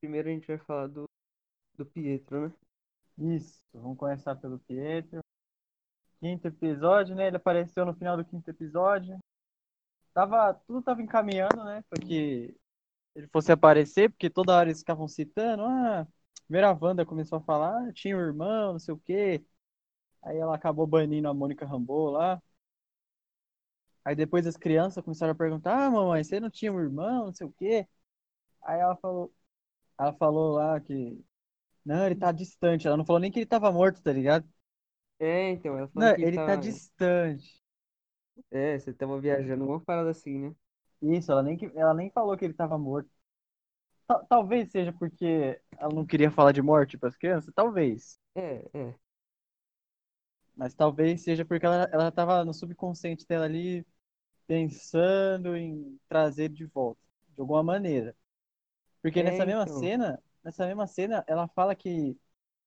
primeiro a gente vai falar do, do Pietro, né? Isso, vamos começar pelo Pietro. Quinto episódio, né? Ele apareceu no final do quinto episódio. Tava, tudo tava encaminhando, né? Pra que ele fosse aparecer, porque toda hora eles ficavam citando. Ah, primeiro a Wanda começou a falar, ah, tinha um irmão, não sei o quê. Aí ela acabou banindo a Mônica Rambeau lá. Aí depois as crianças começaram a perguntar: Ah, mamãe, você não tinha um irmão, não sei o quê. Aí ela falou, ela falou lá que. Não, ele tá distante. Ela não falou nem que ele tava morto, tá ligado? É, então, ela falou Não, que ele tá tava... distante. É, você tava viajando, alguma parada assim, né? Isso, ela nem, que- ela nem falou que ele tava morto. Ta- Talvez seja porque ela não queria falar de morte para as crianças, talvez. É, é. Mas talvez seja porque ela, ela tava no subconsciente dela ali pensando em trazer de volta, de alguma maneira. Porque É, nessa mesma então. cena, nessa mesma cena, ela fala que,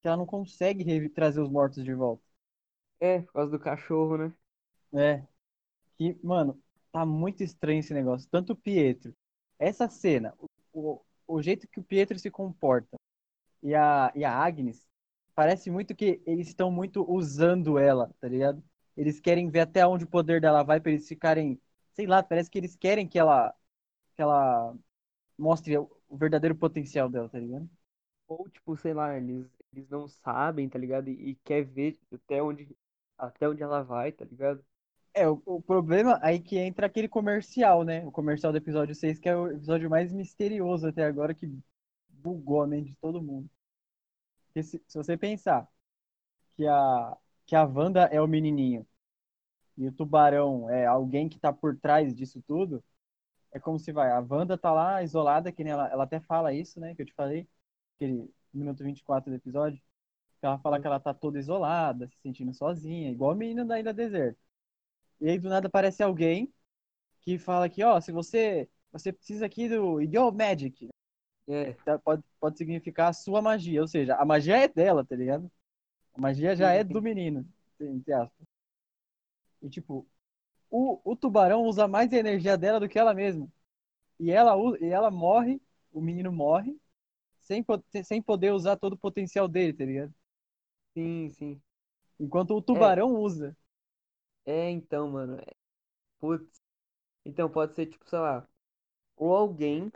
que ela não consegue trazer os mortos de volta. É, por causa do cachorro, né? É. Que, mano, tá muito estranho esse negócio. Tanto o Pietro, essa cena, o, o, o jeito que o Pietro se comporta e a, e a Agnes, parece muito que eles estão muito usando ela, tá ligado? Eles querem ver até onde o poder dela vai pra eles ficarem, sei lá, parece que eles querem que ela, que ela mostre o verdadeiro potencial dela, tá ligado? Ou, tipo, sei lá, eles, eles não sabem, tá ligado? E, e quer ver até onde, até onde ela vai, tá ligado? É, o, o problema aí que entra aquele comercial, né? O comercial do episódio 6, que é o episódio mais misterioso até agora, que bugou a mente de todo mundo. Porque se, se você pensar que a, que a Wanda é o menininho e o tubarão é alguém que tá por trás disso tudo, é como se vai. A Wanda tá lá isolada, que nem ela, ela até fala isso, né? Que eu te falei, aquele minuto 24 do episódio. Que ela fala que ela tá toda isolada, se sentindo sozinha, igual a menina da Ilha Deserta. E aí do nada aparece alguém que fala que, ó, se você você precisa aqui do Your Magic, É, tá? pode, pode significar a sua magia, ou seja, a magia é dela, tá ligado? A magia já é do menino, entre aspas. E tipo, o, o tubarão usa mais a energia dela do que ela mesma. E ela, e ela morre, o menino morre, sem, sem poder usar todo o potencial dele, tá ligado? sim, sim. Enquanto o tubarão usa. É, então, mano. é- Putz. Então, pode ser, tipo, sei lá, ou alguém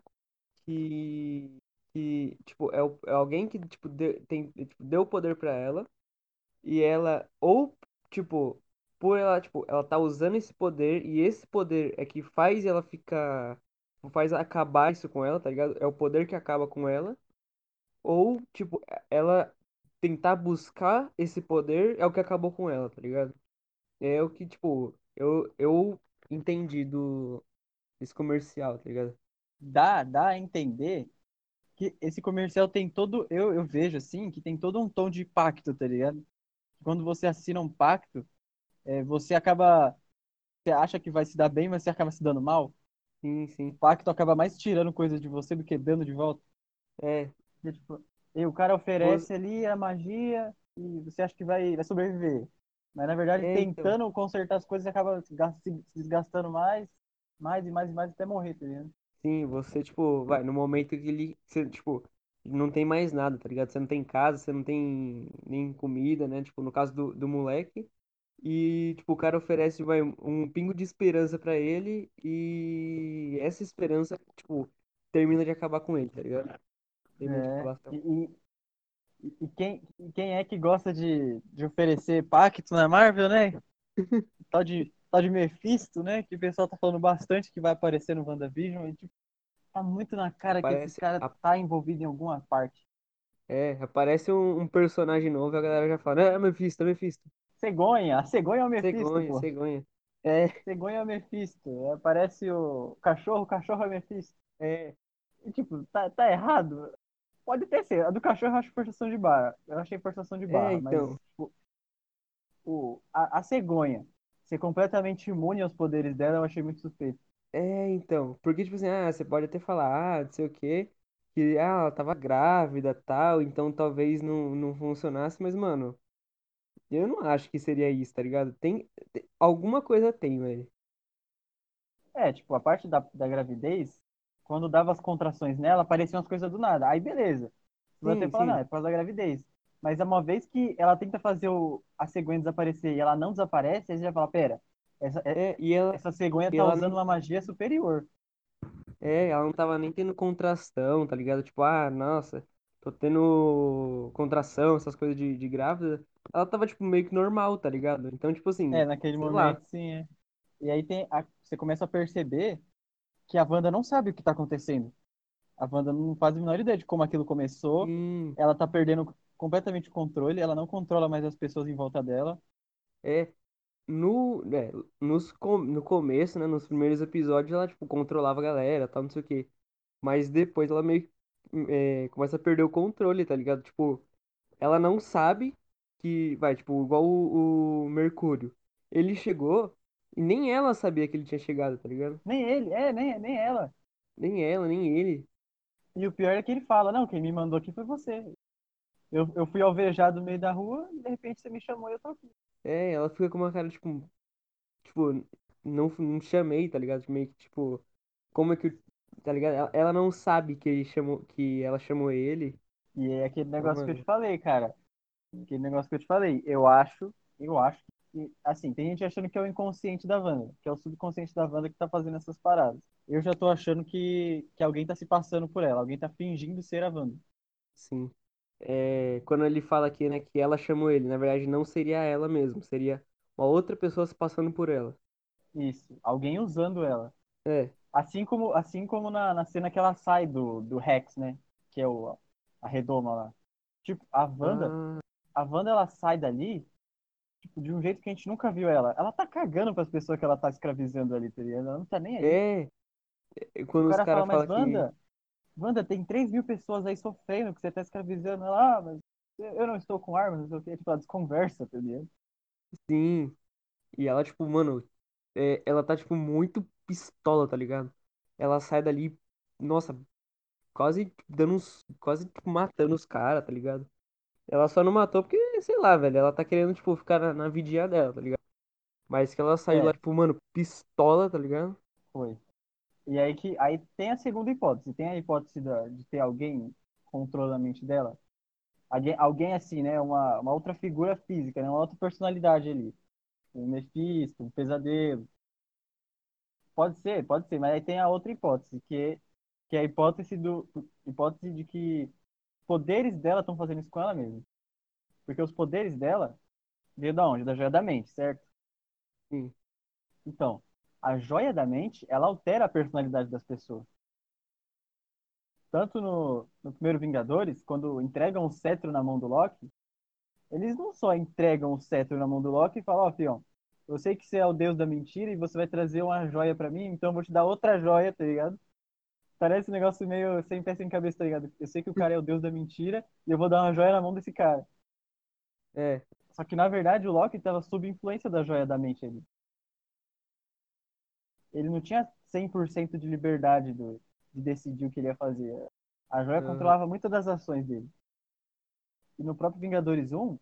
que, que tipo, é, o- é alguém que, tipo, deu, tem, tipo, deu poder pra ela, e ela, ou, tipo, por ela, tipo, ela tá usando esse poder, e esse poder é que faz ela ficar, faz acabar isso com ela, tá ligado? É o poder que acaba com ela, ou, tipo, ela tentar buscar esse poder é o que acabou com ela, tá ligado? É o que, tipo, eu, eu entendi do, desse comercial, tá ligado? Dá, dá a entender que esse comercial tem todo, eu, eu vejo assim, que tem todo um tom de pacto, tá ligado? Quando você assina um pacto, é, você acaba, você acha que vai se dar bem, mas você acaba se dando mal. Sim, O sim. pacto acaba mais tirando coisas de você do que dando de volta. É, E, tipo, e o cara oferece ali a magia e você acha que vai, vai sobreviver. Mas na verdade, É, então. tentando consertar as coisas, você acaba se desgastando mais, mais e mais e mais até morrer, tá ligado? sim, você, tipo, vai, no momento que ele, você, tipo, não tem mais nada, tá ligado? Você não tem casa, você não tem nem comida, né? Tipo, no caso do, do moleque. E, tipo, o cara oferece, vai, um pingo de esperança pra ele e essa esperança, tipo, termina de acabar com ele, tá ligado? Termina de É, acabar com e, e, e quem, e quem é que gosta de, de oferecer pacto na Marvel, né? Tal de, tal de Mephisto, né? Que o pessoal tá falando bastante que vai aparecer no WandaVision. E, tipo, tá muito na cara que esse Aparece cara a- tá envolvido em alguma parte. É, aparece um, um personagem novo e a galera já fala, é Mephisto, é Mephisto. Cegonha, a cegonha é o Mephisto, Cegonha, pô. cegonha. É, Cegonha é o Mephisto. Aparece o cachorro, o cachorro é o Mephisto. é, E, tipo, tá, tá errado? Pode até ser. A do cachorro eu acho forçação de barra. Eu achei forçação de barra, É, então. mas tipo, o, a, a cegonha ser completamente imune aos poderes dela, eu achei muito suspeito. é, então. Porque, tipo assim, ah, você pode até falar, ah, não sei o quê, que, ah, ela tava grávida, tal, então talvez não, não funcionasse, mas, mano, eu não acho que seria isso, tá ligado? Tem, tem- alguma coisa tem, velho. É, tipo, a parte da, da gravidez, quando dava as contrações nela, apareciam as coisas do nada. Aí beleza. Você vai Sim, até falar, não, é por causa da gravidez. Mas uma vez que ela tenta fazer o, a cegonha desaparecer e ela não desaparece, aí você já fala, pera, essa, é- É, e ela, essa cegonha tá usando não- uma magia superior. é, ela não tava nem tendo contração, tá ligado? Tipo, ah, nossa, tô tendo contração, essas coisas de, de grávida. Ela tava, tipo, meio que normal, tá ligado? Então, tipo assim, É, naquele sei lá. momento, sim, é. E aí tem a- você começa a perceber que a Wanda não sabe o que tá acontecendo. A Wanda não faz a menor ideia de como aquilo começou. Sim, Ela tá perdendo completamente o controle, ela não controla mais as pessoas em volta dela. é. No, é, nos, com- no começo, né, nos primeiros episódios, ela, tipo, controlava a galera, tal, não sei o quê. Mas depois ela meio que é, começa a perder o controle, tá ligado? Tipo, ela não sabe que, vai, tipo, igual o, o Mercúrio. Ele chegou e nem ela sabia que ele tinha chegado, tá ligado? Nem ele, é, nem, nem ela. Nem ela, nem ele. E o pior é que ele fala, não, quem me mandou aqui foi você. Eu, eu fui alvejado no meio da rua e de repente você me chamou e eu tô aqui. É, ela fica com uma cara, tipo, tipo, não, não chamei, tá ligado? Meio que, tipo, como é que, tá ligado? Ela, ela não sabe que ele chamou, que ela chamou ele. E é aquele Então, negócio que eu te falei, cara. Aquele negócio que eu te falei. Eu acho, eu acho que, assim, tem gente achando que é o inconsciente da Wanda, que é o subconsciente da Wanda que tá fazendo essas paradas. Eu já tô achando que, que alguém tá se passando por ela, alguém tá fingindo ser a Wanda. sim. É, quando ele fala aqui, né, que ela chamou ele, na verdade não seria ela mesmo, seria uma outra pessoa se passando por ela. Isso, alguém usando ela. É, Assim como, assim como na, na cena que ela sai do, do Rex, né? Que é o, a redoma lá. Tipo, a Wanda, ah, a Wanda ela sai dali, tipo, de um jeito que a gente nunca viu ela. Ela tá cagando pras pessoas que ela tá escravizando ali, tá ligado? Ela não tá nem aí. é, é, O quando os cara fala, caras mas falam que, Wanda, Wanda, tem 3 mil pessoas aí sofrendo que você tá escravizando. Ela, ah, mas eu não estou com armas, não sei o que. Tipo, ela desconversa, tá ligado? sim, e ela, tipo, mano, é, ela tá, tipo, muito pistola, tá ligado? Ela sai dali, nossa, quase dando uns, quase, tipo, matando os caras, tá ligado? Ela só não matou porque, sei lá, velho, ela tá querendo, tipo, ficar na, na vidinha dela, tá ligado? Mas que ela saiu lá, É, tipo, mano, pistola, tá ligado? foi. E aí que aí tem a segunda hipótese. Tem a hipótese da, de ter alguém controlando a mente dela. Alguém, alguém assim, né? Uma, uma outra figura física, né? Uma outra personalidade ali. Um Mephisto, um pesadelo. Pode ser, pode ser, mas aí tem a outra hipótese, que é, que é a hipótese do hipótese de que poderes dela estão fazendo isso com ela mesma. Porque os poderes dela veio da onde? Da joia da mente, certo? Sim. Então, a joia da mente, ela altera a personalidade das pessoas. Tanto no, no primeiro Vingadores, quando entregam o cetro na mão do Loki, eles não só entregam o cetro na mão do Loki e falam, ó, fião, eu sei que você é o deus da mentira e você vai trazer uma joia pra mim, então eu vou te dar outra joia, tá ligado? Parece um negócio meio sem pé sem cabeça, tá ligado? Eu sei que o cara é o deus da mentira e eu vou dar uma joia na mão desse cara. É, Só que na verdade o Loki estava sob influência da joia da mente ali. Ele não tinha 100% de liberdade do, de decidir o que ele ia fazer. A joia aham. controlava muitas das ações dele. E no próprio Vingadores 1,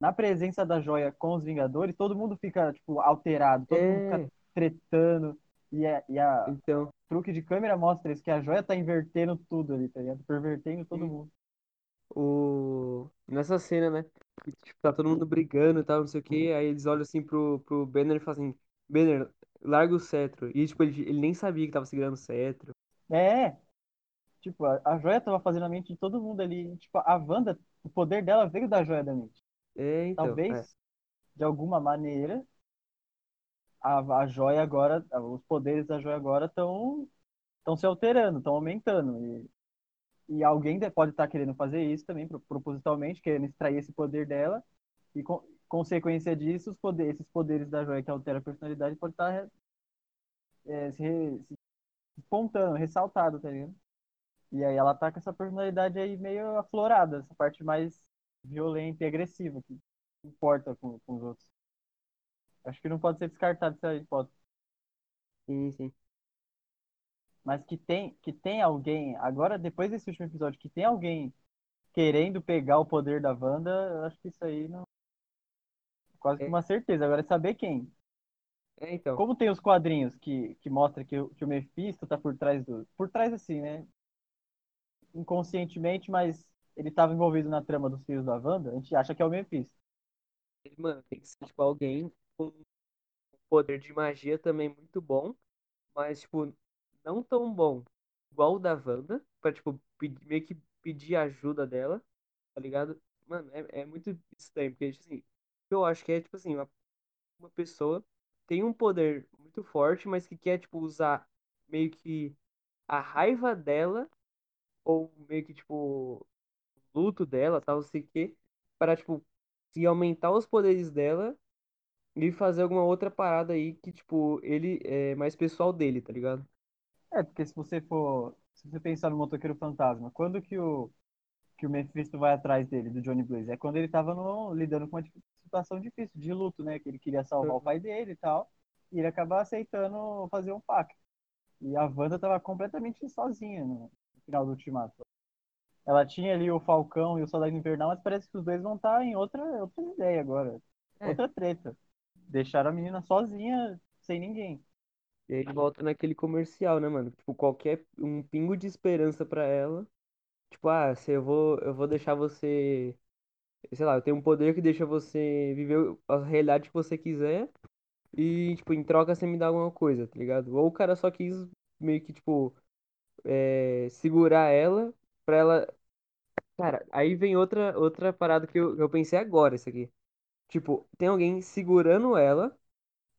na presença da joia com os Vingadores, todo mundo fica, tipo, alterado, todo mundo fica É, tretando. E a, e a então, truque de câmera mostra isso, que a joia tá invertendo tudo ali, tá ligado? Pervertendo todo sim. mundo. o... nessa cena, né? que, Tipo, tá todo mundo brigando e tal, não sei o quê. Aí eles olham assim pro, pro Banner e falam assim, Banner, larga o cetro. E, tipo, ele, ele nem sabia que tava segurando o cetro. É, tipo, a, a joia tava fazendo a mente de todo mundo ali. E, tipo, a Wanda, o poder dela veio da joia da mente. É, então, é. Talvez, de alguma maneira, a, a joia agora, os poderes da joia agora estão estão se alterando, estão aumentando. E, e alguém de- pode estar querendo fazer isso também, pro- propositalmente, querendo extrair esse poder dela. E, consequência disso, os poderes, esses poderes da joia que altera a personalidade pode estar é, se, re- se ressaltado, tá ligado? E aí ela tá com essa personalidade aí meio aflorada, essa parte mais violenta e agressiva, que importa com, com os outros. Acho que não pode ser descartado essa hipótese. Sim, sim. Mas que tem, que tem alguém, agora depois desse último episódio, que tem alguém querendo pegar o poder da Wanda, eu acho que isso aí não. Quase que É, uma certeza. Agora é saber quem. É, então. Como tem os quadrinhos que, que mostra que, o- que o Mephisto tá por trás do. Por trás assim, né? Inconscientemente, mas ele tava envolvido na trama dos filhos da Wanda, a gente acha que é o Mephisto. Mano, tem que ser, tipo, alguém um poder de magia também muito bom, mas, tipo, não tão bom igual o da Wanda, pra, tipo, pedir- meio que pedir ajuda dela, tá ligado? Mano, é, é muito estranho, porque, tipo assim, que eu acho que é, tipo assim, uma, uma pessoa tem um poder muito forte, mas que quer, tipo, usar meio que a raiva dela, ou meio que, tipo, luto dela, tal, sei o quê, para, tipo, se aumentar os poderes dela e fazer alguma outra parada aí que, tipo, ele é mais pessoal dele, tá ligado? É, porque se você for. Se você pensar no Motoqueiro Fantasma, quando que o, que o Mephisto vai atrás dele, do Johnny Blaze? É quando ele tava no, lidando com uma situação difícil, de luto, né? Que ele queria salvar o pai dele e tal. E ele acaba aceitando fazer um pacto. E a Wanda tava completamente sozinha no, no final do Ultimato. Ela tinha ali o Falcão e o Soldado Invernal, mas parece que os dois vão estar em outra, outra ideia agora. É. Outra treta. Deixaram a menina sozinha, sem ninguém. E aí ele volta naquele comercial, né, mano? Tipo, qualquer um pingo de esperança pra ela. Tipo, ah, se eu vou, eu vou deixar você, sei lá, eu tenho um poder que deixa você viver a realidade que você quiser e, tipo, em troca você me dá alguma coisa, tá ligado? Ou o cara só quis meio que, tipo, é, segurar ela pra ela. Cara, aí vem outra, outra parada que eu, eu pensei agora, isso aqui. Tipo, tem alguém segurando ela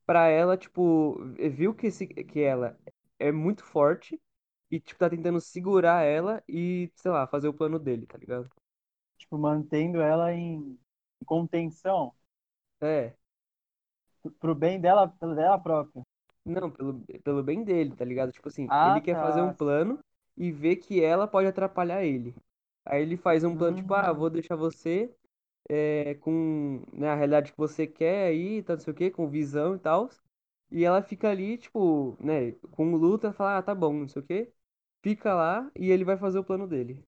pra ela, tipo, viu que, esse, que ela é muito forte e, tipo, tá tentando segurar ela e, sei lá, fazer o plano dele, tá ligado? Tipo, mantendo ela em contenção É, pro- bem dela, pelo dela própria. não, pelo, pelo bem dele, tá ligado? Tipo assim, Ah, ele quer fazer um tá. plano e vê que ela pode atrapalhar ele. Aí ele faz um plano, tipo, ah, Hum, vou deixar você é, com, né, a realidade que você quer aí, tá, não sei o quê, com visão e tal. E ela fica ali, tipo, né, com luta, fala, ah, tá bom, não sei o quê. Fica lá e ele vai fazer o plano dele.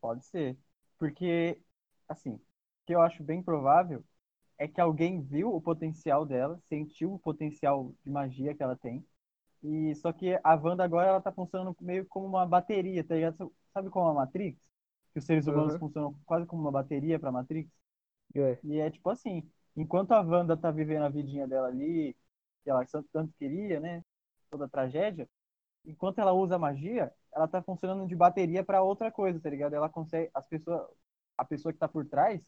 pode ser. Porque, assim, o que eu acho bem provável é que alguém viu o potencial dela, sentiu o potencial de magia que ela tem. E só que a Wanda agora ela tá funcionando meio como uma bateria, tá ligado? Sabe como a Matrix? Que os seres humanos Aham, funcionam quase como uma bateria pra Matrix? É. E é tipo assim, enquanto a Wanda tá vivendo a vidinha dela ali, que ela tanto queria, né? Toda a tragédia, enquanto ela usa a magia, ela tá funcionando de bateria pra outra coisa, tá ligado? Ela consegue, as pessoas, a pessoa que tá por trás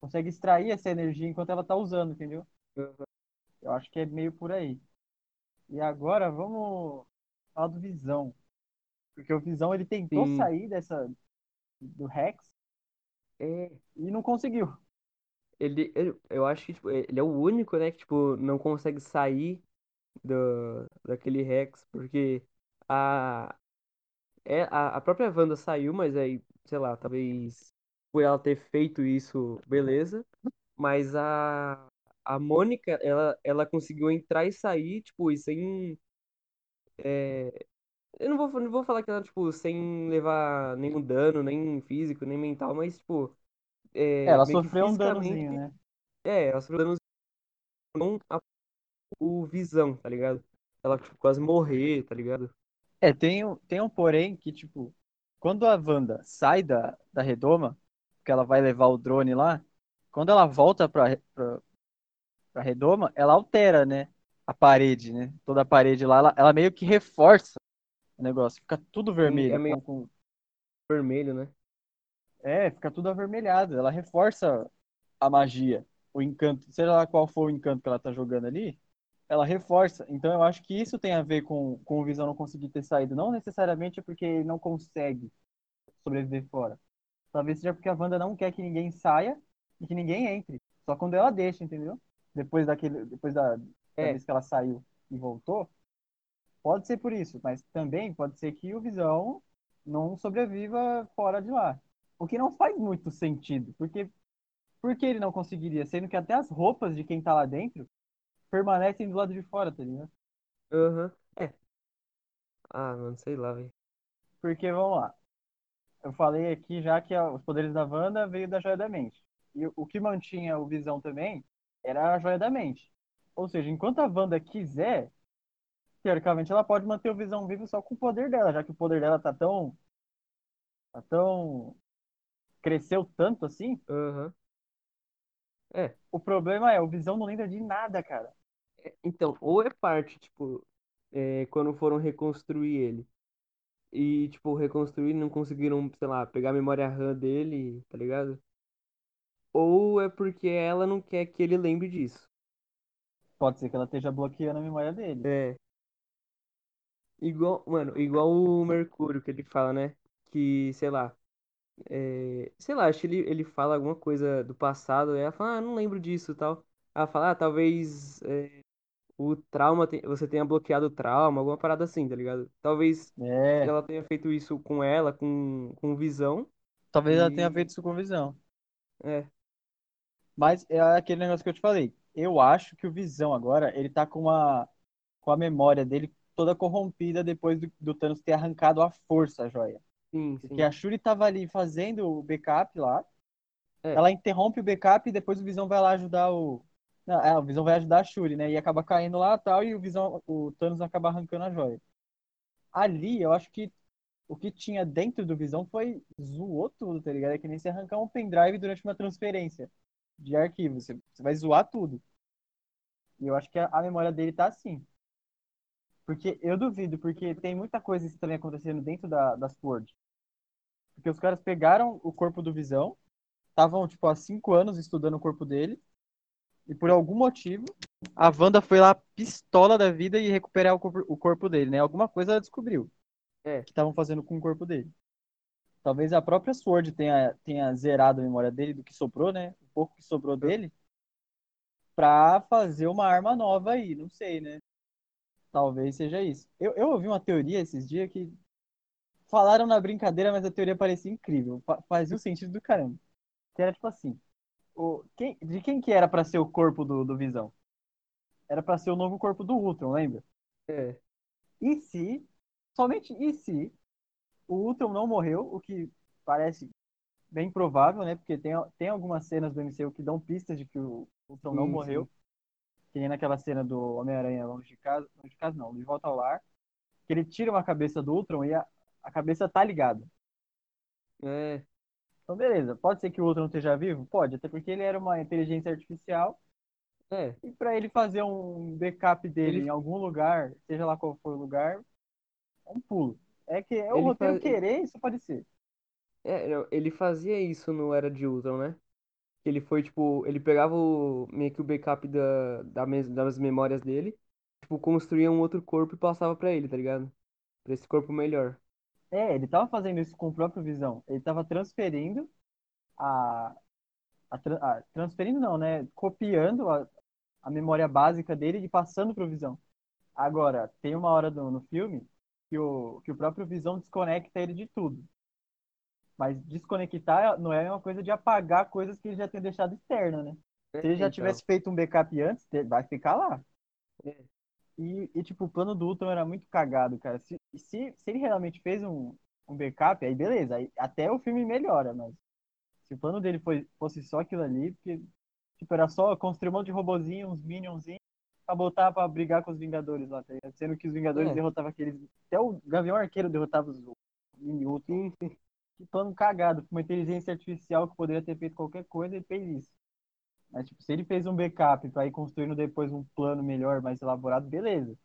consegue extrair essa energia enquanto ela tá usando, entendeu? Aham. Eu acho que é meio por aí. E agora vamos falar do Visão. Porque o Visão ele tentou Sim. sair dessa do Rex É, e não conseguiu. Ele, ele- eu acho que tipo, ele é o único, né, que tipo, não consegue sair do, daquele Rex, porque a, é, a, a própria Wanda saiu, mas aí, sei lá, talvez por ela ter feito isso, beleza. Mas a, a Mônica, ela, ela conseguiu entrar e sair, tipo, e sem. é, eu não vou, não vou falar que ela, tipo, sem levar nenhum dano, nem físico, nem mental, mas, tipo, É, é, ela meio sofreu um danozinho, né? é, ela sofreu danos não a- o Visão, tá ligado? Ela, tipo, quase morrer, tá ligado? É, tem, um- tem um porém que, tipo, quando a Wanda sai da, da redoma, que ela vai levar o drone lá, quando ela volta pra, pra, pra redoma, ela altera, né? A parede, né? Toda a parede lá, ela, ela meio que reforça o negócio, fica tudo é vermelho, meio com, com, vermelho, né? É, fica tudo avermelhado, ela reforça a magia, o encanto, seja lá qual for o encanto que ela tá jogando ali, ela reforça. Então eu acho que isso tem a ver com, com o Visão não conseguir ter saído, não necessariamente é porque ele não consegue sobreviver fora. Talvez seja porque a Wanda não quer que ninguém saia e que ninguém entre. Só quando ela deixa, entendeu? Depois daquele, depois da, da É, vez que ela saiu e voltou, pode ser por isso, mas também pode ser que o Visão não sobreviva fora de lá. O que não faz muito sentido, porque por que ele não conseguiria? Sendo que até as roupas de quem tá lá dentro permanecem do lado de fora, tá ligado? aham. É. Ah, mano, sei lá, velho. Porque, vamos lá, eu falei aqui já que os poderes da Wanda veio da Joia da Mente. E o- o que mantinha o Visão também era a Joia da Mente. Ou seja, enquanto a Wanda quiser, teoricamente ela pode manter o Visão vivo só com o poder dela, já que o poder dela tá tão. tá tão. Cresceu tanto assim. Aham. É, O problema é, o Visão não lembra de nada, cara. então, ou é parte, tipo, é, quando foram reconstruir ele. E, tipo, reconstruir e não conseguiram, sei lá, pegar a memória RAM dele, tá ligado? Ou é porque ela não quer que ele lembre disso. Pode ser que ela esteja bloqueando a memória dele. É. Igual, mano, igual o Mercúrio que ele fala, né? Que, sei lá, é, sei lá, acho que ele, ele fala alguma coisa do passado, e ela fala, ah, não lembro disso e tal. Ela fala, ah, talvez é, o trauma, te- você tenha bloqueado o trauma, alguma parada assim, tá ligado? Talvez É, ela tenha feito isso com ela, com, com visão, talvez ela tenha e feito isso com Visão. é, Mas é aquele negócio que eu te falei. Eu acho que o Visão agora, ele tá com a, com a memória dele toda corrompida depois do, do Thanos ter arrancado à força a joia. Sim, Porque sim. a Shuri tava ali fazendo o backup lá. É. Ela interrompe o backup e depois o Visão vai lá ajudar o. Não, é, o Visão vai ajudar a Shuri, né? E acaba caindo lá e tal, e o Visão, o Thanos acaba arrancando a joia. Ali, eu acho que o que tinha dentro do Visão foi zoou tudo, tá ligado? É que nem se arrancar um pendrive durante uma transferência de arquivo. Você, você vai zoar tudo. E eu acho que a, a memória dele tá assim. Porque eu duvido, porque tem muita coisa estranha acontecendo dentro da, da Sword. Porque os caras pegaram o corpo do Visão, estavam, tipo, há cinco anos estudando o corpo dele, e por algum motivo, a Wanda foi lá pistola da vida e recuperar o corpo, o corpo dele, né? Alguma coisa ela descobriu É. que estavam fazendo com o corpo dele. Talvez a própria Sword tenha, tenha zerado a memória dele do que sobrou, né? O pouco que sobrou dele, pra fazer uma arma nova aí, não sei, né? Talvez seja isso. Eu, eu ouvi uma teoria esses dias que falaram na brincadeira, mas a teoria parecia incrível. Fa- fazia o sentido do caramba. Que era tipo assim: o, quem, de quem que era pra ser o corpo do, do Visão? Era pra ser o novo corpo do Ultron, lembra? É, E se, somente e se, o Ultron não morreu, o que parece bem provável, né? Porque tem, tem algumas cenas do MCU que dão pistas de que o Ultron não Sim, morreu. sim. Que nem naquela cena do Homem-Aranha longe de casa, longe de casa não, de volta ao lar, que ele tira uma cabeça do Ultron e a, a cabeça tá ligada. é, Então, beleza, pode ser que o Ultron esteja vivo? Pode, até porque ele era uma inteligência artificial é. e para ele fazer um backup dele Ele- em algum lugar, seja lá qual for o lugar, é um pulo. É que é o Ele roteiro faz- querer, isso pode ser. É, não, ele fazia isso no Era de Ultron, né? Ele foi, tipo, ele pegava o, meio que o backup da, da mes- das memórias dele, tipo, construía um outro corpo e passava pra ele, tá ligado? Pra esse corpo melhor. É, ele tava fazendo isso com o próprio Visão. Ele tava transferindo a, a, a- transferindo não, né? Copiando a, a memória básica dele e passando pro Visão. Agora, tem uma hora do, no filme que o, que o próprio Visão desconecta ele de tudo. Mas desconectar não é a mesma coisa de apagar coisas que ele já tem deixado externa, né? Se ele já então. tivesse feito um backup antes, te- vai ficar lá. É. E, e, tipo, o plano do Ultron era muito cagado, cara. Se, se, se ele realmente fez um, um backup, aí beleza. Aí até o filme melhora, mas se o plano dele foi, fosse só aquilo ali, porque, tipo, era só construir um monte de robozinho, uns minionzinhos, pra botar pra brigar com os Vingadores lá, tá ligado? Sendo que os Vingadores É. derrotavam aqueles. Até o Gavião Arqueiro derrotava os mini Ultron. Que plano cagado. Com uma inteligência artificial que poderia ter feito qualquer coisa, ele fez isso. Mas, tipo, se ele fez um backup pra ir construindo depois um plano melhor, mais elaborado, beleza.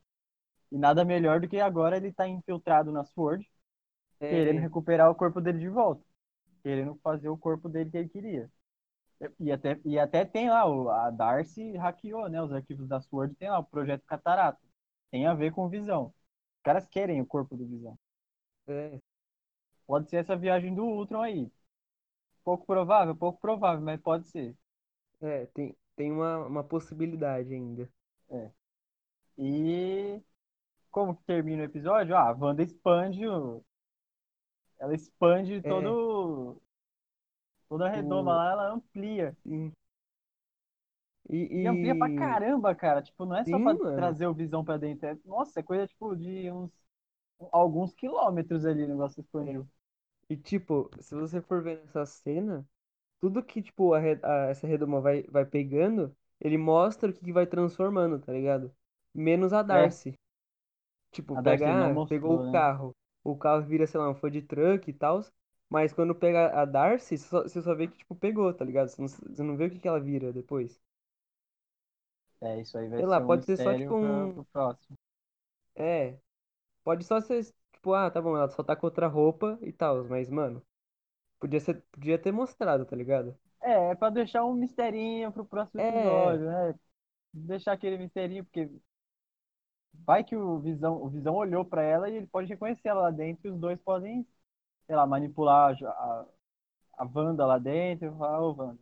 E nada melhor do que agora ele tá infiltrado na Sword, É, querendo recuperar o corpo dele de volta. Querendo fazer o corpo dele que ele queria. E até, e até tem lá, a Darcy hackeou, né? Os arquivos da Sword tem lá o projeto Catarata. Tem a ver com Visão. Os caras querem o corpo do Visão. é, Pode ser essa viagem do Ultron aí. Pouco provável, pouco provável, mas pode ser. É, tem, tem uma, uma possibilidade ainda. E como que termina o episódio? Ah, a Wanda expande o... Ela expande todo... Toda a redoma O- lá, ela amplia. Sim. E, E amplia pra e- caramba, cara. Tipo, não é só Sim, pra mano. trazer o Visão pra dentro. É... Nossa, é coisa, tipo, de uns... Alguns quilômetros ali o negócio expandiu. E, tipo, se você for ver nessa cena, tudo que, tipo, a, a- essa redoma vai, vai pegando ele mostra o que que vai transformando, tá ligado? Menos a É, Darcy. Tipo, a Darcy pega, ah, pegou o mostrou, né? carro. O carro vira, sei lá, um food truck e tal. Mas quando pega a Darcy, você só, você só vê que, tipo, pegou, tá ligado? Você não, você não vê o que que ela vira depois. É, isso aí vai Sei lá, ser um pode ser só, tipo, um. pro próximo. É. Pode só ser, tipo, ah, tá bom, ela só tá com outra roupa e tal. Mas, mano, podia ser, podia ter mostrado, tá ligado? É, é pra deixar um misterinho pro próximo É, episódio, né? Deixar aquele misterinho, porque vai que o Visão, o Visão olhou pra ela e ele pode reconhecer ela lá dentro e os dois podem, sei lá, manipular a, a, a Wanda lá dentro e falar, ô Wanda.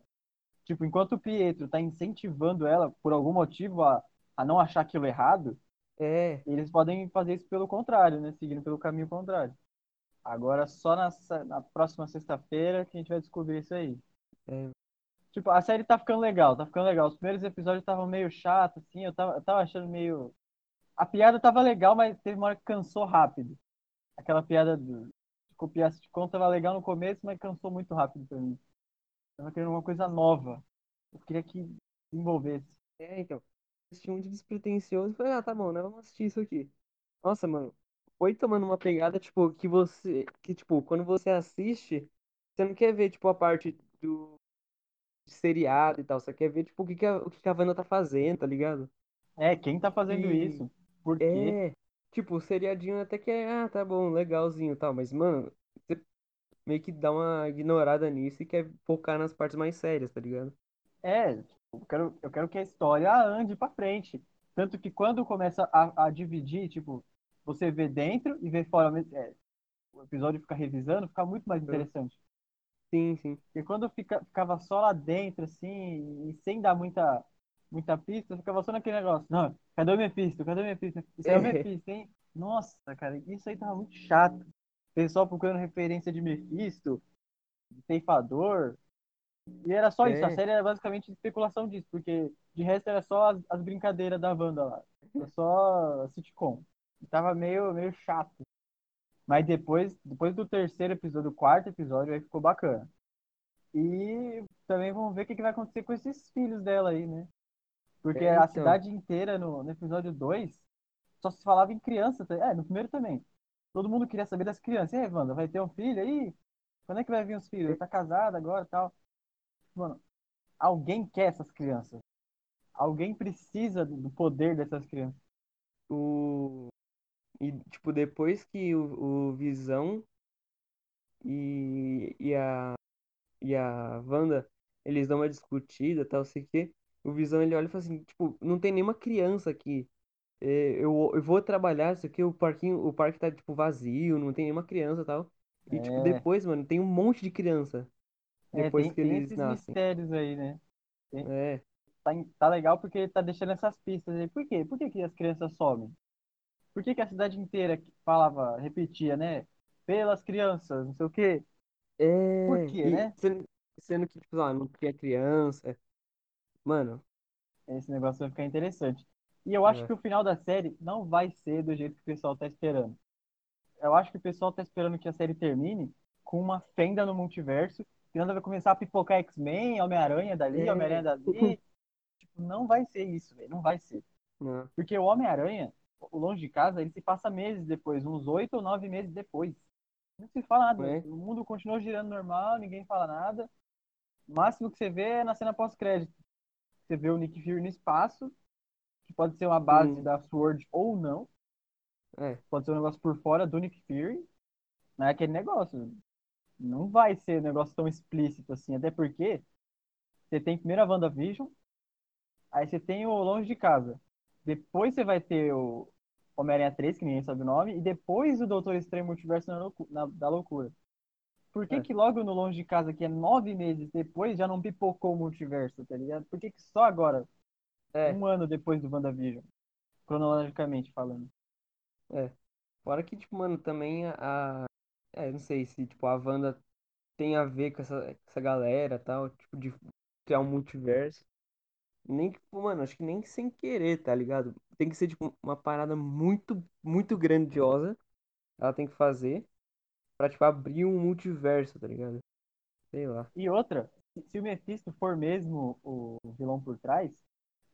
Tipo, enquanto o Pietro tá incentivando ela, por algum motivo, a, a não achar aquilo errado, é, eles podem fazer isso pelo contrário, né? Seguindo pelo caminho contrário. Agora, só na, na próxima sexta-feira que a gente vai descobrir isso aí. é. Tipo, a série tá ficando legal, tá ficando legal. Os primeiros episódios estavam meio chato, assim, eu tava, eu tava achando meio. A piada tava legal, mas teve uma hora que cansou rápido. Aquela piada do- de copiar sitcom tava legal no começo, mas cansou muito rápido pra mim. Tava querendo uma coisa nova. Eu queria que desenvolvesse. É, então. Assisti um de despretensioso e falei, ah, tá bom, né? Vamos assistir isso aqui. Nossa, mano. Foi tomando uma pegada, tipo, que você. Que, tipo, quando você assiste, você não quer ver, tipo, a parte do seriado e tal. Você quer ver, tipo, o que que a, o que que a Wanda tá fazendo, tá ligado? É, quem tá fazendo E. isso? Por quê? É. Tipo, o seriadinho até que é, ah, tá bom, legalzinho e tal. Mas, mano, você meio que dá uma ignorada nisso e quer focar nas partes mais sérias, tá ligado? É, tipo, eu quero, eu quero que a história ande pra frente. Tanto que quando começa a, a dividir, tipo, você vê dentro e vê fora, é, o episódio fica revisando, fica muito mais Ah, interessante. Sim, sim. Porque quando fica, ficava só lá dentro, assim, e sem dar muita, muita pista, ficava só naquele negócio. Não, cadê o Mephisto? Cadê o Mephisto? Isso é o É, Mephisto, hein? Nossa, cara, isso aí tava muito chato. Pessoal procurando referência de Mephisto, de Ceifador. E era só isso, a é. série era basicamente especulação disso, porque de resto era só as, as brincadeiras da Wanda lá. Era só sitcom. Tava meio, meio chato. Mas depois, depois do terceiro episódio, do quarto episódio, aí ficou bacana. E também vamos ver o que, que vai acontecer com esses filhos dela aí, né? Porque a cidade inteira no, no episódio 2 só se falava em criança. tá? É, no primeiro também. Todo mundo queria saber das crianças. E aí, Wanda, vai ter um filho aí? Quando é que vai vir os filhos? Tá casada agora e tal. Mano, alguém quer essas crianças. Alguém precisa do poder dessas crianças. O... E, tipo, depois que o, o Visão e, e a, e a Wanda, eles dão uma discutida, tal, sei o quê, o Visão, ele olha e fala assim, tipo, não tem nenhuma criança aqui. É, eu, eu vou trabalhar, isso aqui, o parquinho, o parque tá, tipo, vazio, não tem nenhuma criança, tal. E, tipo, É, depois, mano, tem um monte de criança, é depois tem, que tem eles esses nascem. mistérios aí, né? Tem- É, tá, tá legal porque ele tá deixando essas pistas aí. Por quê? Por que, que as crianças somem? Por que, que a cidade inteira falava, repetia, né? Pelas crianças, não sei o quê. Por é, quê, e né? sendo, sendo que, tipo, lá, não tinha criança, mano, Esse negócio vai ficar interessante. E eu acho é, que o final da série não vai ser do jeito que o pessoal tá esperando. Eu acho que o pessoal tá esperando que a série termine com uma fenda no multiverso, e nada vai começar a pipocar X-Men, Homem-Aranha dali, Homem-Aranha é, dali. Tipo, não vai ser isso, velho. Não vai ser. não, Porque o Homem-Aranha, Longe de Casa, ele se passa meses depois, uns oito ou nove meses depois. Não se fala nada. é, O mundo continua girando normal, ninguém fala nada. O máximo que você vê é na cena pós-crédito. Você vê o Nick Fury no espaço, que pode ser uma base sim, da SWORD ou não. é, Pode ser um negócio por fora do Nick Fury. Não é aquele negócio. Não vai ser um negócio tão explícito assim. Até porque você tem primeiro a WandaVision, aí você tem o Longe de Casa. Depois você vai ter o Homem-Aranha 3, que ninguém sabe o nome, e depois o Doutor Estranho Multiverso na loucu- na- da Loucura. Por que é, que logo no Longe de Casa, que é nove meses depois, já não pipocou o multiverso, tá ligado? Por que que só agora, é. um ano depois do WandaVision, cronologicamente falando? É. Fora que, tipo, mano, também a. É, não sei se, tipo, a Wanda tem a ver com essa, essa galera tal, tipo, de criar um multiverso. Nem, tipo, mano, acho que nem sem querer, tá ligado? Tem que ser, tipo, uma parada muito, muito grandiosa. Ela tem que fazer pra, tipo, abrir um multiverso, tá ligado? Sei lá. E outra, se se o Mephisto for mesmo o vilão por trás,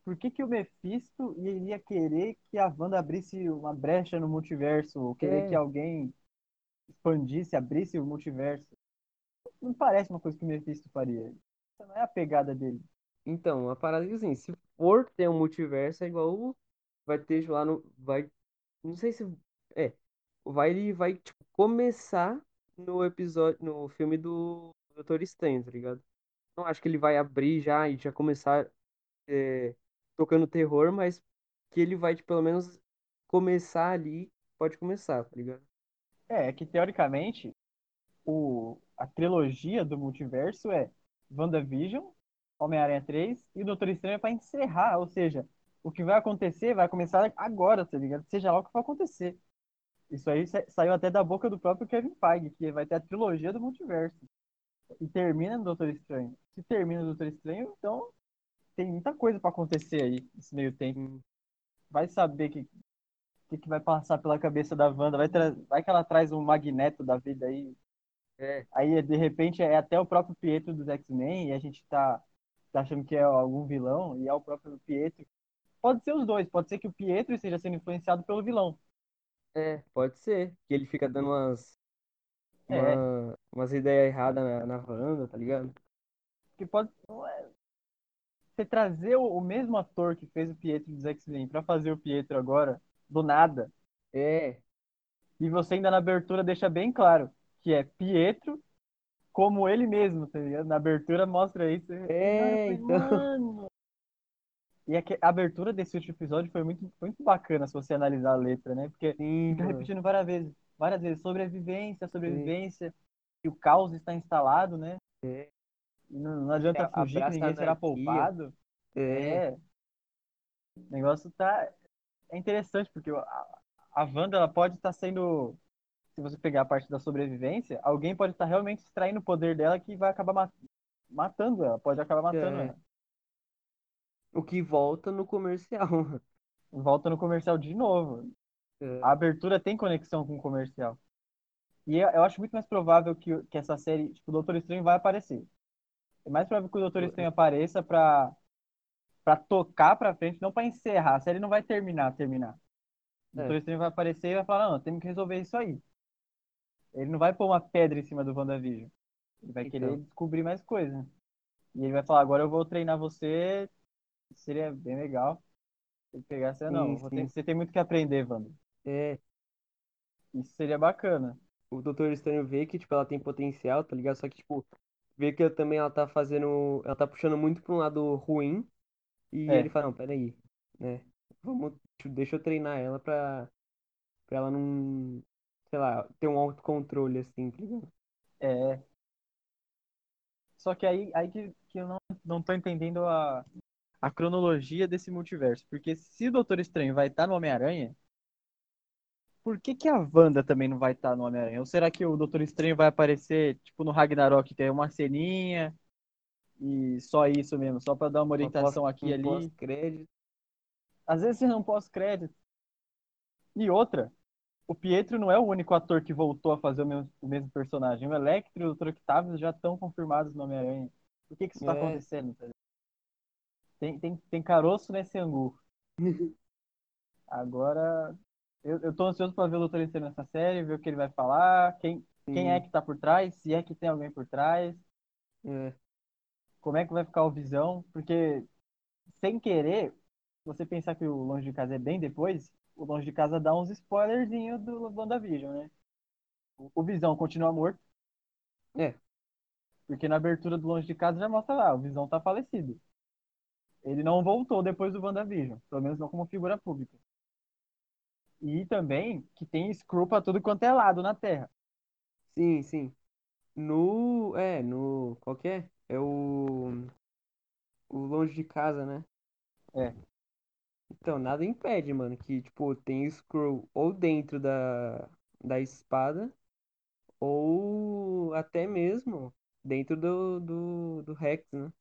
por que, que o Mephisto iria querer que a Wanda abrisse uma brecha no multiverso? Ou querer É. que alguém expandisse, abrisse o multiverso? Não parece uma coisa que o Mephisto faria. Essa não é a pegada dele. Então, a parada que assim, se for ter um multiverso, é igual o- vai ter lá no. Vai. Não sei se. É. Vai, vai, tipo, começar no episódio. No filme do Doutor Estranho, tá ligado? Não acho que ele vai abrir já e já começar é, tocando terror, mas que ele vai, tipo, pelo menos começar ali. Pode começar, tá ligado? É, é que teoricamente o, a trilogia do multiverso é WandaVision, Homem-Aranha 3 e o Doutor Estranho é pra encerrar, ou seja, o que vai acontecer vai começar agora, tá ligado? Seja lá o que for acontecer. Isso aí sa- saiu até da boca do próprio Kevin Feige, que vai ter a trilogia do multiverso. E termina no Doutor Estranho. Se termina no Doutor Estranho, então tem muita coisa pra acontecer aí nesse meio tempo. Vai saber que que, que vai passar pela cabeça da Wanda. Vai, vai que ela traz um magneto da vida aí. É, Aí, de repente, é até o próprio Pietro dos X-Men e a gente tá, tá achando que é algum vilão e é o próprio Pietro. Pode ser os dois. Pode ser que o Pietro esteja sendo influenciado pelo vilão. é, pode ser. Que ele fica dando umas. É. uma- umas ideias erradas na, na Wanda, tá ligado? Que pode... é- Você trazer o, o mesmo ator que fez o Pietro dos X-Men pra fazer o Pietro agora, do nada, É, e você ainda na abertura deixa bem claro que é Pietro como ele mesmo, tá ligado? Na abertura mostra isso. É, falei, então. Mano. E a abertura desse último episódio foi muito, muito bacana se você analisar a letra, né? Porque sim, mano. repetindo várias vezes, várias vezes, sobrevivência, sobrevivência, e o caos está instalado, né? É, não, não adianta É, fugir que ninguém será poupado. é, É. O negócio tá. É interessante, porque a, a Wanda ela pode estar sendo. Se você pegar a parte da sobrevivência, alguém pode estar realmente extraindo o poder dela que vai acabar ma- matando ela. Pode acabar matando É. ela. O que volta no comercial. Volta no comercial de novo. É, A abertura tem conexão com o comercial. E eu, eu acho muito mais provável que, que essa série, tipo, o Doutor Estranho vai aparecer. É mais provável que o Doutor Estranho apareça pra, pra tocar pra frente, não pra encerrar. A série não vai terminar, terminar. O É. Doutor Estranho vai aparecer e vai falar, não, temos que resolver isso aí. Ele não vai pôr uma pedra em cima do WandaVision. Ele vai Então. querer descobrir mais coisas. E ele vai falar, agora eu vou treinar você. Seria bem legal. Se pegar essa, não, Sim, sim. ter- você tem muito que aprender, Wanda. é, Isso seria bacana. o Doutor Estranho vê que, tipo, ela tem potencial, tá ligado? Só que, tipo, vê que também ela tá fazendo. Ela tá puxando muito pra um lado ruim. E É. ele fala, não, peraí, né? Vamos, deixa eu treinar ela pra, pra ela não, sei lá, ter um autocontrole, assim, tá ligado? É. Só que aí, aí que, que eu não, não tô entendendo a, a cronologia desse multiverso. Porque se o Doutor Estranho vai estar no Homem-Aranha, por que, que a Wanda também não vai estar no Homem-Aranha? Ou será que o Doutor Estranho vai aparecer, tipo, no Ragnarok, que é uma ceninha e só isso mesmo, só pra dar uma orientação aqui e ali? pós-crédito. Às vezes você não pós-crédito. E outra, o Pietro não é o único ator que voltou a fazer o mesmo, o mesmo personagem. O Electro e o Dr. Octavius já estão confirmados no Homem-Aranha. Por que, que isso tá É. acontecendo? Tem, tem, tem caroço nesse angu. Agora, eu, eu tô ansioso pra ver o Dr. Estranho nessa série, ver o que ele vai falar, quem, quem é que tá por trás, se é que tem alguém por trás, é, como é que vai ficar o Visão, porque sem querer, você pensar que o Longe de Casa é bem depois, o Longe de Casa dá uns spoilerzinhos do WandaVision, né? O- Visão continua morto. É. Porque na abertura do Longe de Casa já mostra lá, o Visão tá falecido. Ele não voltou depois do WandaVision, pelo menos não como figura pública. E também que tem Skrull pra tudo quanto é lado na Terra. sim, sim. No, é, no, qual que é? É o, o Longe de Casa, né? É. Então, nada impede, mano, que, tipo, tem Skrull ou dentro da, da espada, ou até mesmo dentro do, do, do Rex, né?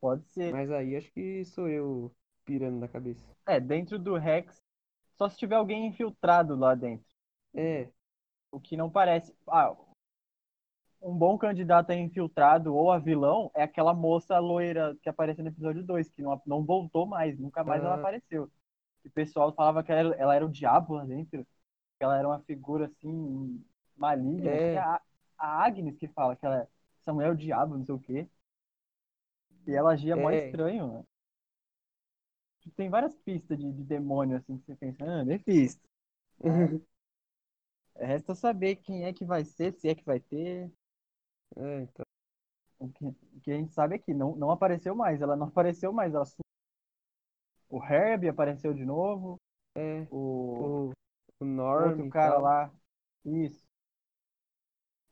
Pode ser. Mas aí acho que sou eu pirando na cabeça. É, dentro do Rex, só se tiver alguém infiltrado lá dentro. É, O que não parece. Ah, um bom candidato a infiltrado ou a vilão é aquela moça loira que apareceu no episódio 2, que não, não voltou mais, nunca mais ela apareceu. O pessoal falava que ela, era- ela era o diabo lá dentro, que ela era uma figura assim, maligna. É. é a, a Agnes que fala que ela, essa mulher é o diabo, não sei o quê. E ela agia mó É. estranho, né? Tipo, Tem várias pistas de, de demônio, assim, que você pensa, ah, Mephisto. Resta saber quem é que vai ser, se é que vai ter. É, então. O que, o que a gente sabe é que não, não apareceu mais. Ela não apareceu mais. Ela O Herb apareceu de novo. É, O, o, o Norm outro cara tal. lá. Isso.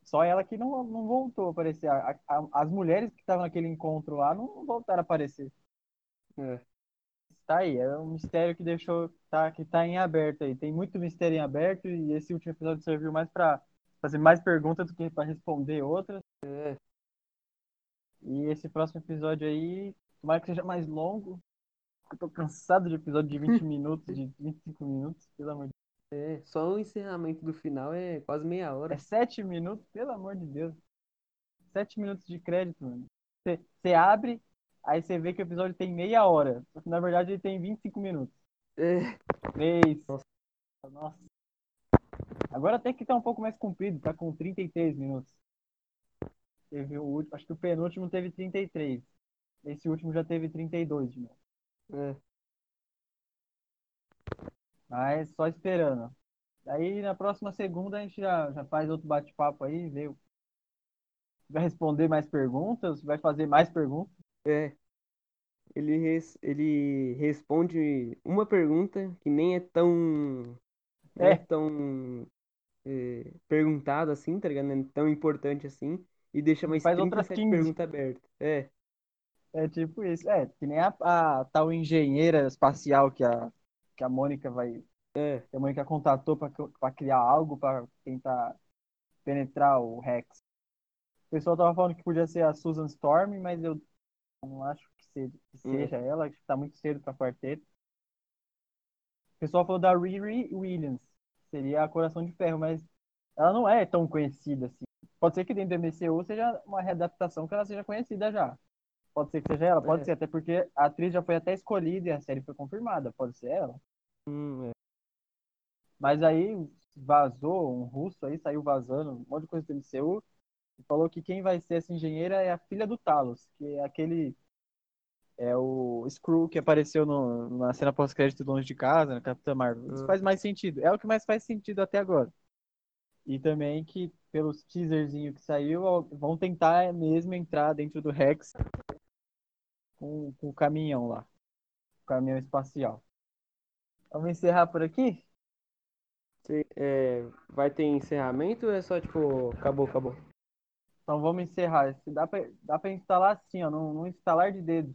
Só ela que não, não voltou a aparecer. A- a- as mulheres que estavam naquele encontro lá não voltaram a aparecer. É. Tá aí, é um mistério que deixou. Tá, que tá em aberto aí. Tem muito mistério em aberto e esse último episódio serviu mais pra fazer mais perguntas do que pra responder outras. É. E esse próximo episódio aí, tomara que seja mais longo. Eu tô cansado de episódio de 20 minutos, de 25 minutos, pelo amor de É, só o encerramento do final é quase meia hora. É 7 minutos, pelo amor de Deus. 7 minutos de crédito, mano. Você abre, aí você vê que o episódio tem meia hora. Só que na verdade ele tem 25 minutos. É, 3. Nossa. Nossa. Agora até que tá um pouco mais comprido, tá com 33 minutos. Teve o último, acho que o penúltimo teve 33. Esse último já teve 32 de novo. é. Mas só esperando. Aí na próxima segunda a gente já, já faz outro bate-papo aí, vê. Vai responder mais perguntas, vai fazer mais perguntas. É. Ele, res- ele responde uma pergunta que nem é tão. é É. tão. é, perguntada assim, tá ligado? Não é tão importante assim. E deixa mais Faz outras 37 15. perguntas abertas. É. É tipo isso. É, que nem a, a tal engenheira espacial que a, que a Mônica vai. É. Que a Mônica contatou para criar algo para tentar penetrar o Rex. O pessoal tava falando que podia ser a Susan Storm, mas eu não acho que seja, que Hum. seja ela, acho que tá muito cedo para quarteto. O pessoal falou da Riri Williams, seria a Coração de Ferro, mas ela não é tão conhecida assim. Pode ser que dentro do MCU seja uma readaptação que ela seja conhecida já. Pode ser que seja ela, pode É. ser, até porque a atriz já foi até escolhida e a série foi confirmada, pode ser ela. Hum, é. Mas aí vazou, um russo aí saiu vazando, um monte de coisa do MCU, e falou que quem vai ser essa engenheira é a filha do Talos, que é aquele. É o Screw que apareceu no- na cena pós-crédito Longe de Casa, na Capitã Marvel. Isso Hum. faz mais sentido. É o que mais faz sentido até agora. E também que, pelos teaserzinho que saiu, vão tentar mesmo entrar dentro do Rex com, com o caminhão lá. O caminhão espacial. Vamos encerrar por aqui? Cê- é, vai ter encerramento ou é só tipo, acabou, acabou? Então vamos encerrar. Dá pra, dá pra instalar assim, ó, num, num instalar de dedos.